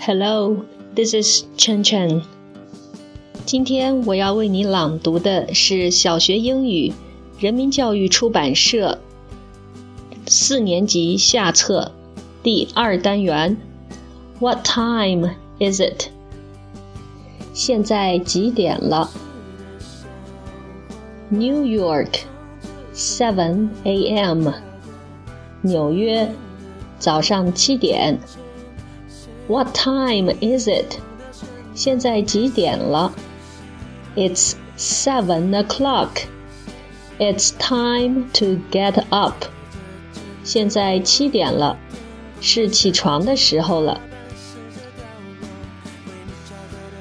Hello, this is Chen Chen. 今天我要为你朗读的是小学英语人民教育出版社四年级下册第二单元。What time is it? 现在几点了？New York, seven a.m. 纽约，早上七点。 What time is it? 现在几点了？It's seven o'clock. It's time to get up. 现在七点了，是起床的时候了。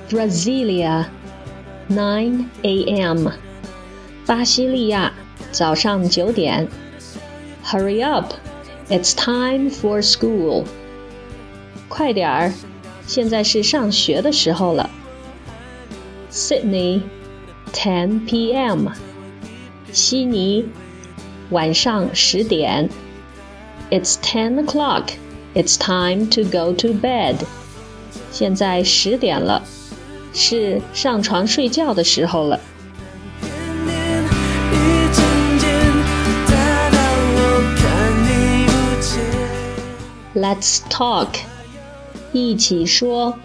Brasilia, nine a.m. 巴西利亚，早上九点。Hurry up! It's time for school. 快点儿，现在是上学的时候了。Sydney, 10 p.m. 悉尼，晚上十点。It's ten o'clock. It's time to go to bed. 现在十点了，是上床睡觉的时候了。Let's talk. 一起说：“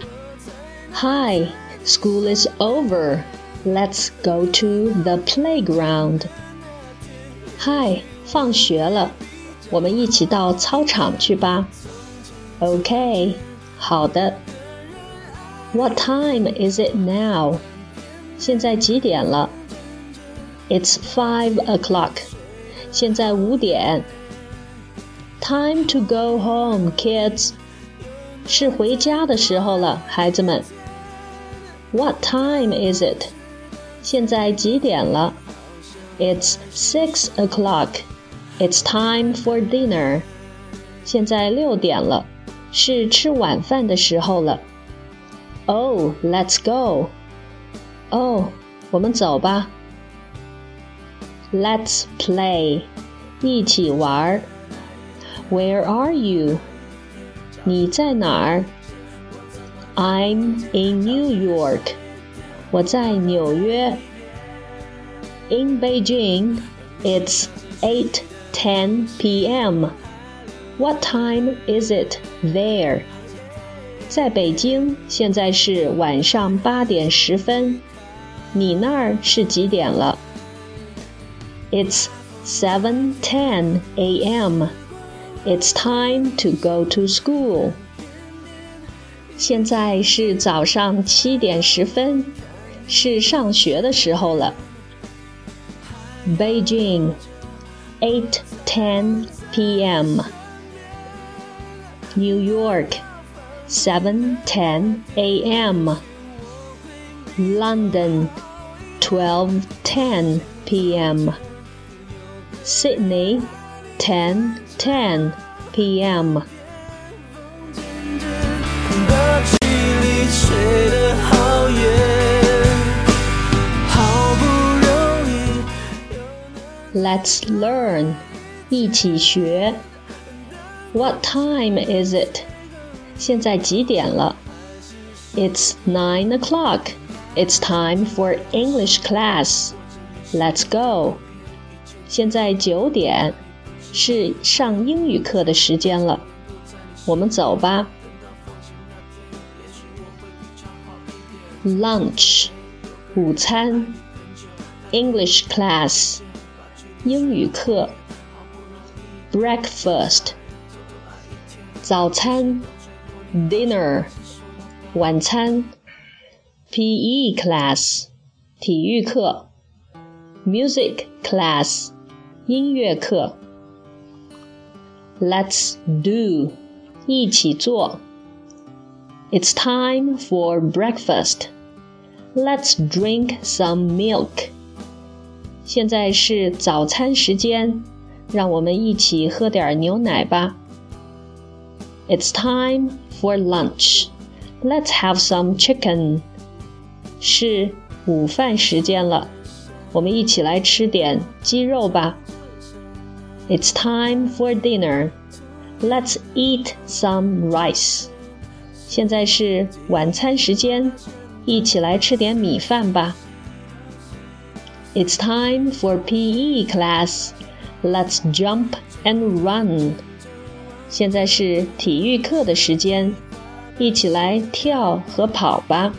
Hi, school is over. Let's go to the playground.” 嗨，放学了，我们一起到操场去吧。OK，好的。What time is it now? 现在几点了？It's five o'clock. 现在五点。Time to go home, kids. 是回家的时候了，孩子们。What time is it？现在几点了？It's six o'clock. It's time for dinner. 现在六点了，是吃晚饭的时候了。Oh, let's go. 哦，我们走吧。Let's play. 一起玩。Where are you? 你在哪儿？I'm in New York。我在纽约。In Beijing, it's 8:10 p.m. What time is it there? 在北京，现在是晚上八点十分。你那儿是几点了？It's 7:10 a.m. It's time to go to school. 现在是早上七点十分，是上学的时候了。Beijing, 8:10 p.m. New York, 7:10 a.m. London, 12:10 p.m. Sydney, 10 10 p.m. Let's learn. 一起学。What time is it? 现在几点了？It's nine o'clock. It's time for English class. Let's go. 现在九点。 是上英语课的时间了，我们走吧。Lunch，午餐。English class，英语课。Breakfast，早餐。Dinner，晚餐。PE class，体育课。Music class，音乐课。Let's do，一起做。It's time for breakfast. Let's drink some milk. 现在是早餐时间，让我们一起喝点牛奶吧。It's time for lunch. Let's have some chicken. 是午饭时间了，我们一起来吃点鸡肉吧。 It's time for dinner. Let's eat some rice. 现在是晚餐时间，一起来吃点米饭吧。It's time for PE class. Let's jump and run. 现在是体育课的时间，一起来跳和跑吧。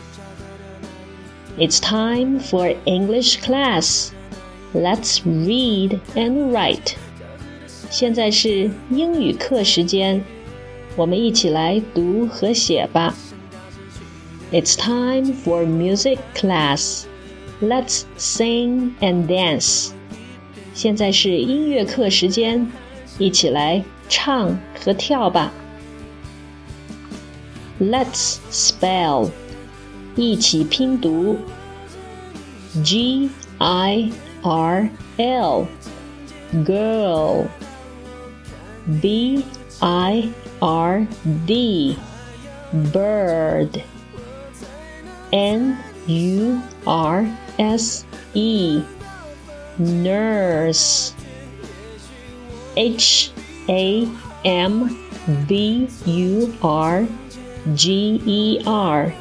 It's time for English class. Let's read and write. 现在是英语课时间，我们一起来读和写吧。It's time for music class. Let's sing and dance. 现在是音乐课时间，一起来唱和跳吧。Let's spell. 一起拼读，G I R L girl B I R D. Bird. N U R S E. Nurse. H A M B U R G E R.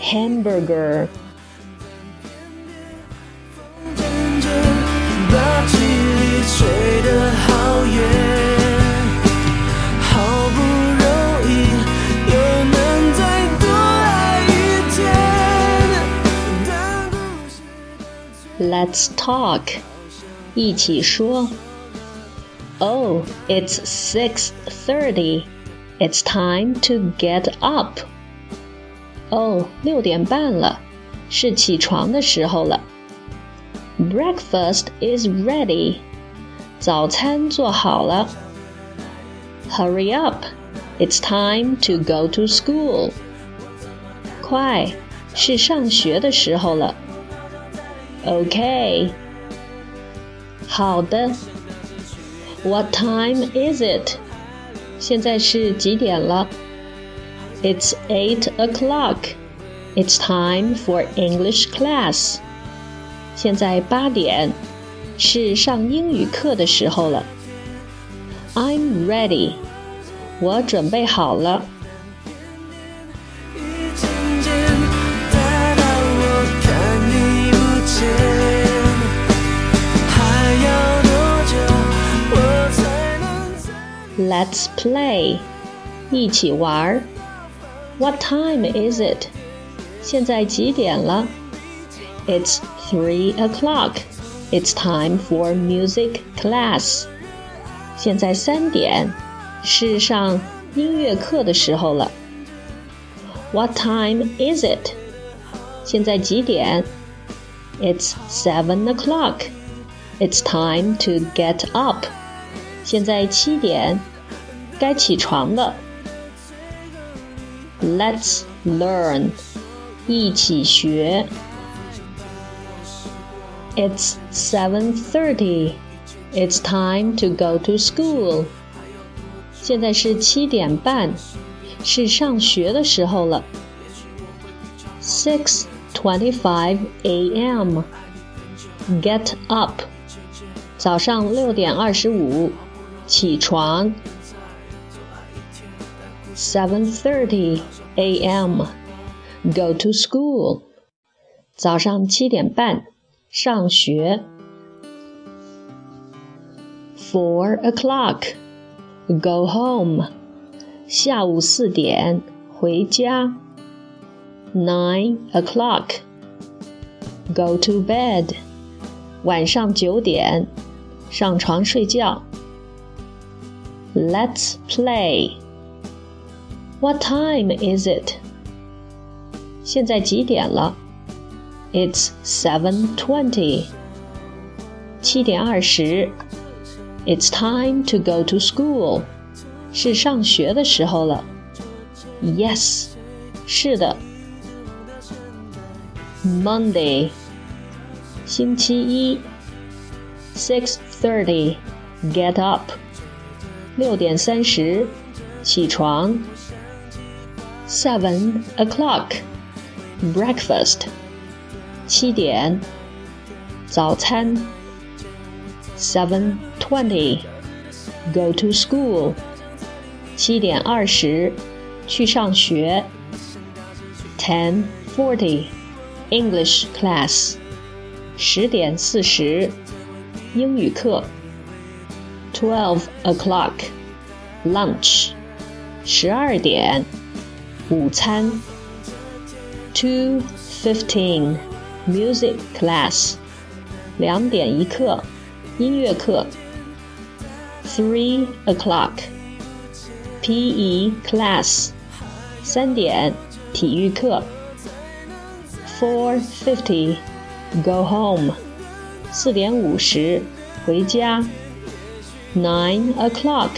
Hamburger. Let's talk. 一起说。Oh, it's 6:30. It's time to get up. 哦，六点半了，是起床的时候了。Breakfast is ready，早餐做好了。Hurry up, it's time to go to school。快，是上学的时候了。 OK，好的。What time is it？现在是几点了？it's eight o'clock. It's time for English class. 现在八点，是上英语课的时候了。I'm ready. 我准备好了。 Let's play. 一起玩儿。what time is it? 现在几点了？It's three o'clock. It's time for music class. 现在三点，是上音乐课的时候了。What time is it? 现在几点？It's seven o'clock. It's time to get up. 现在七点， 该起床了。Let's learn，一起学。It's seven thirty. It's time to go to school. 现在是七点半，是上学的时候了。Six twenty-five a.m. Get up. 早上六点二十五，起床。 7:30 a.m. Go to school. 早上七点半上学。Four o'clock. Go home. 下午四点回家。Nine o'clock. Go to bed. 晚上九点上床睡觉。Let's play. What time is it? 现在几点了？It's seven twenty. 七点二十。It's time to go to school. 是上学的时候了。Yes，是的。Monday，星期一。Six thirty, get up. 六点三十，起床。 seven o'clock breakfast 七点早餐 seven twenty go to school 七点二十去上学。 10:40 English class 十点四十英语课 twelve o'clock lunch 十二点 午餐 two fifteen music class 两点一刻音乐课 three o'clock PE class 三点体育课 four fifty go home 四点五十回家 nine o'clock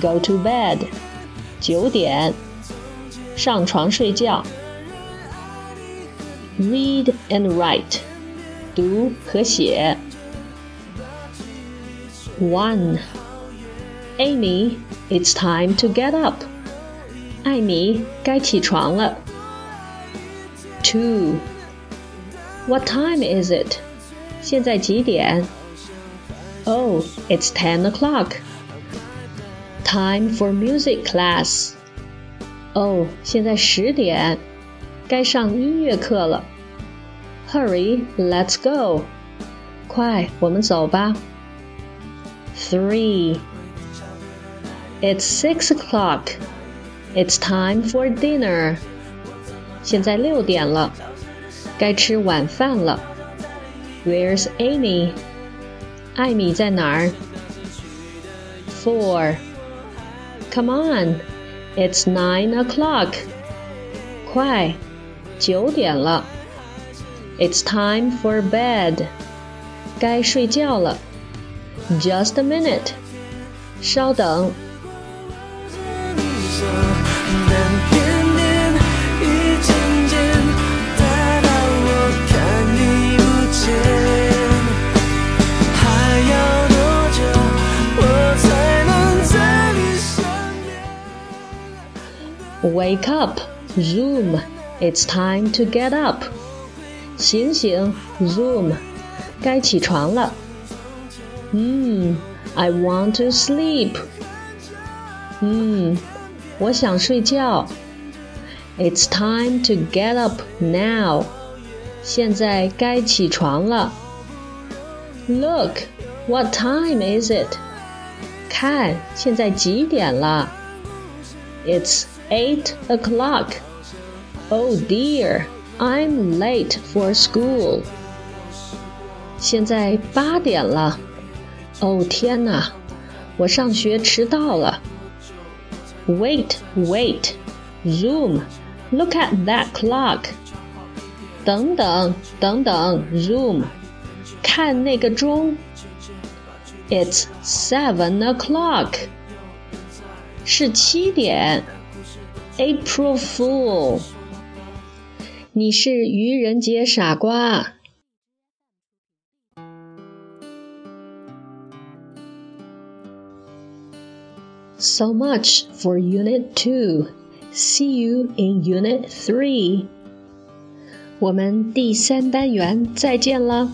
go to bed 九点 上床睡觉 read and write 读和写 one Amy it's time to get up 艾米该起床了 two What time is it? 现在几点？Oh, it's ten o'clock. Time for music class. 哦，现在十点，该上音乐课了。Hurry, let's go. 快，我们走吧。Three. It's six o'clock. It's time for dinner. 现在六点了。该吃晚饭了。Where's Amy？艾米在哪儿？Four. Come on, it's nine o'clock. 快，九点了。It's time for bed. 该睡觉了。Just a minute. 稍等。 Wake up, Zoom. It's time to get up. 醒醒，Zoom，该起床了。嗯，I want to sleep. 嗯，我想睡觉。It's time to get up now. 现在该起床了。Look, what time is it? 看，现在几点了？It's eight o'clock. Oh dear, I'm late for school. 现在八点了。哦天哪，我上学迟到了。Wait, wait, Zoom, look at that clock. 等等等等，Zoom，看那个钟。It's seven o'clock. 是七点。 April Fool，你是愚人节傻瓜。So much for Unit 2. See you in Unit 3. 我们第三单元再见了。